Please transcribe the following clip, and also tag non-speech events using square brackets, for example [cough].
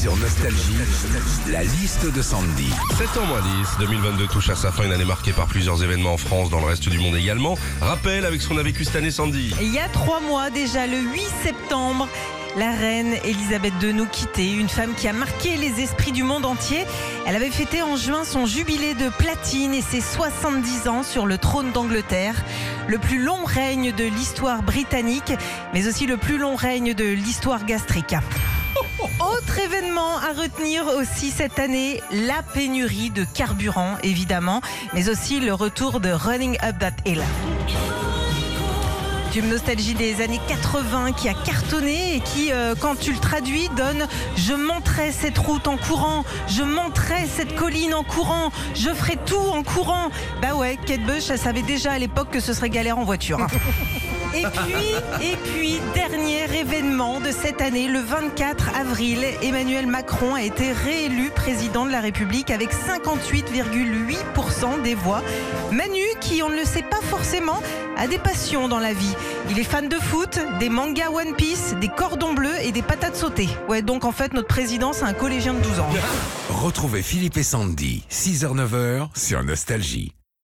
Sur Nostalgie, la liste de Sandy. 7 ans moins 10, 2022 touche à sa fin, une année marquée par plusieurs événements en France, dans le reste du monde également. Rappel avec ce qu'on a vécu cette année, Sandy. Il y a trois mois déjà, le 8 septembre, la reine Elisabeth II nous quittait, une femme qui a marqué les esprits du monde entier. Elle avait fêté en juin son jubilé de platine et ses 70 ans sur le trône d'Angleterre. Le plus long règne de l'histoire britannique, mais aussi le plus long règne de l'histoire gastrique. Autre événement à retenir aussi cette année, la pénurie de carburant évidemment, mais aussi le retour de Running Up That Hill. Tube nostalgie des années 80 qui a cartonné et qui, euh, quand tu le traduis, donne Je monterai cette route en courant, je monterai cette colline en courant, je ferai tout en courant. Bah ouais, Kate Bush, elle savait déjà à l'époque que ce serait galère en voiture. hein. [laughs] Et puis, et puis, dernier événement de cette année, le 24 avril, Emmanuel Macron a été réélu président de la République avec 58,8% des voix. Manu, qui on ne le sait pas forcément, a des passions dans la vie. Il est fan de foot, des mangas One Piece, des cordons bleus et des patates sautées. Ouais, donc en fait, notre président, c'est un collégien de 12 ans. Retrouvez Philippe et Sandy, 6h-9h sur Nostalgie.